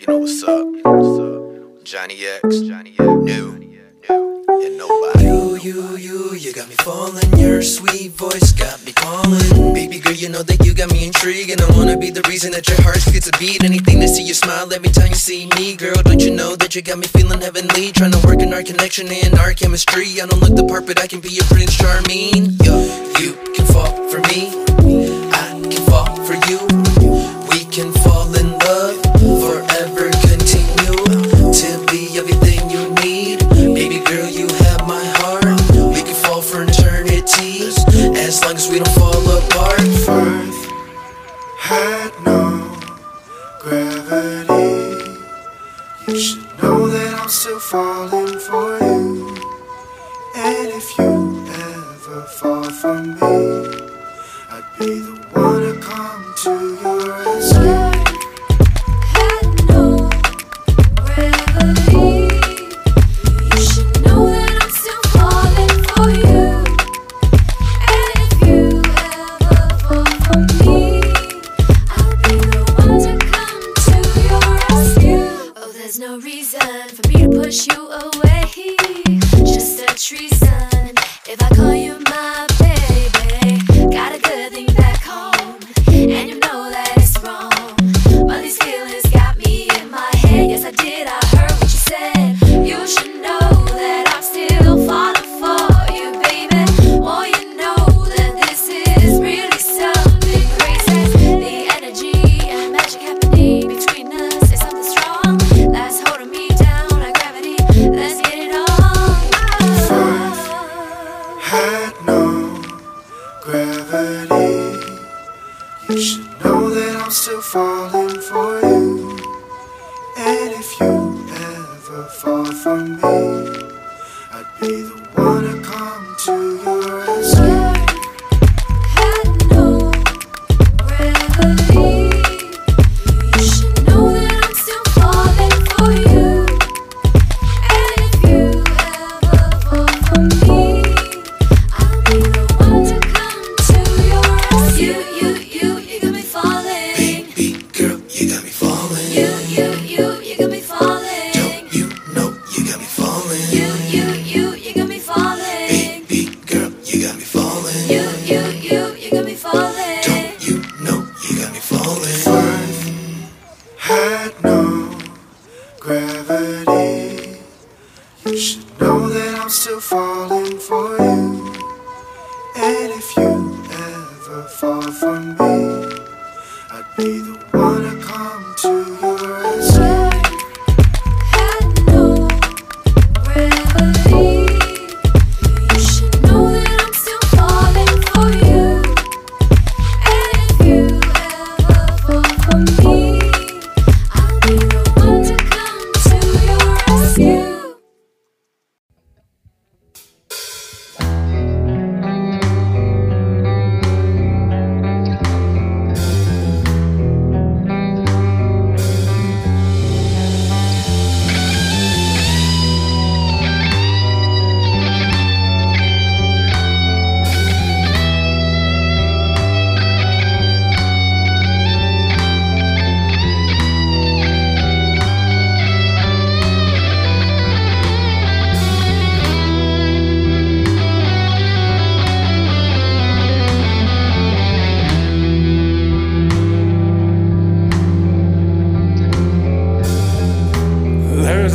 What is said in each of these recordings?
You know what's up? Johnny X, Johnny X, new, new, and nobody. You, you, you, you got me falling. Your sweet voice got me calling. Baby girl, you know that you got me intrigued, and I wanna be the reason that your heart gets a beat. Anything to see you smile every time you see me, girl. Don't you know that you got me feeling heavenly? Trying to work in our connection and our chemistry. I don't look the part, but I can be your prince charming. Yo, you can fall for me.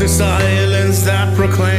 silence that proclaims.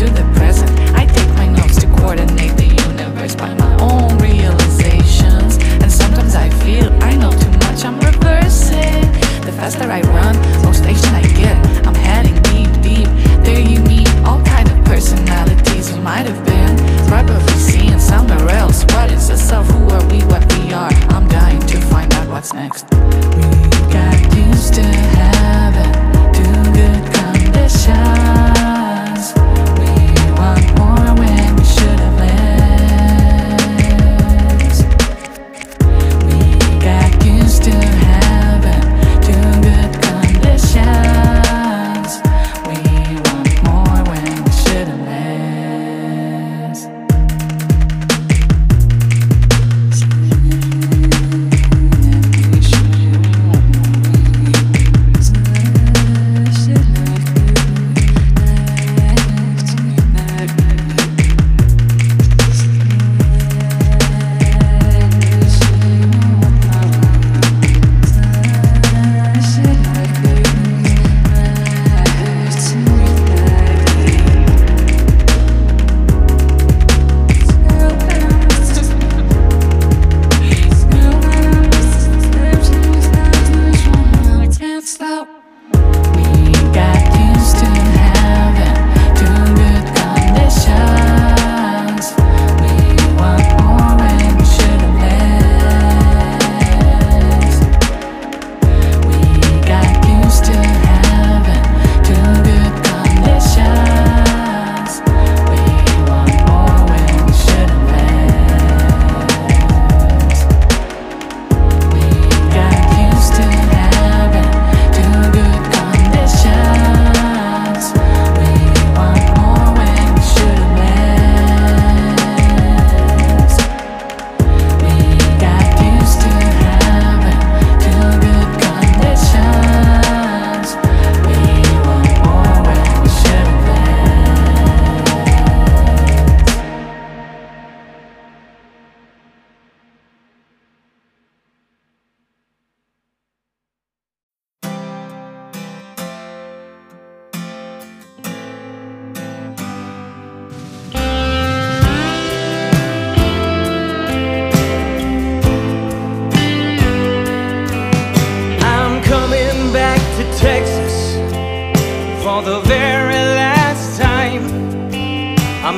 Do the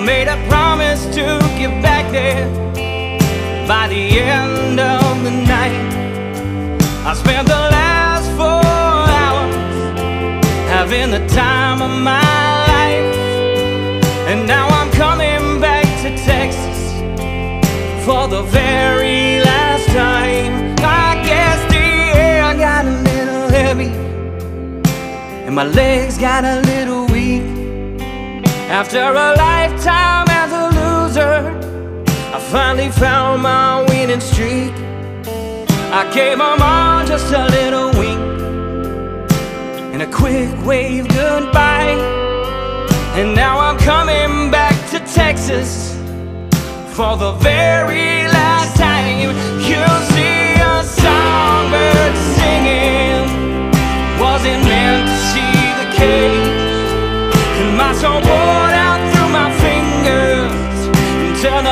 made a promise to get back there by the end of the night. I spent the last four hours having the time of my life, and now I'm coming back to Texas for the very last time. I guess the air got a little heavy, and my legs got a little weak. After a lifetime as a loser, I finally found my winning streak. I gave them all just a little wink and a quick wave goodbye. And now I'm coming back to Texas for the very last time. You'll see a songbird singing. Wasn't meant to see the cage. And my soul poured out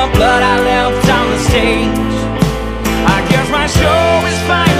blood I left on the stage. I guess my show is finally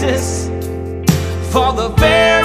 Texas for the very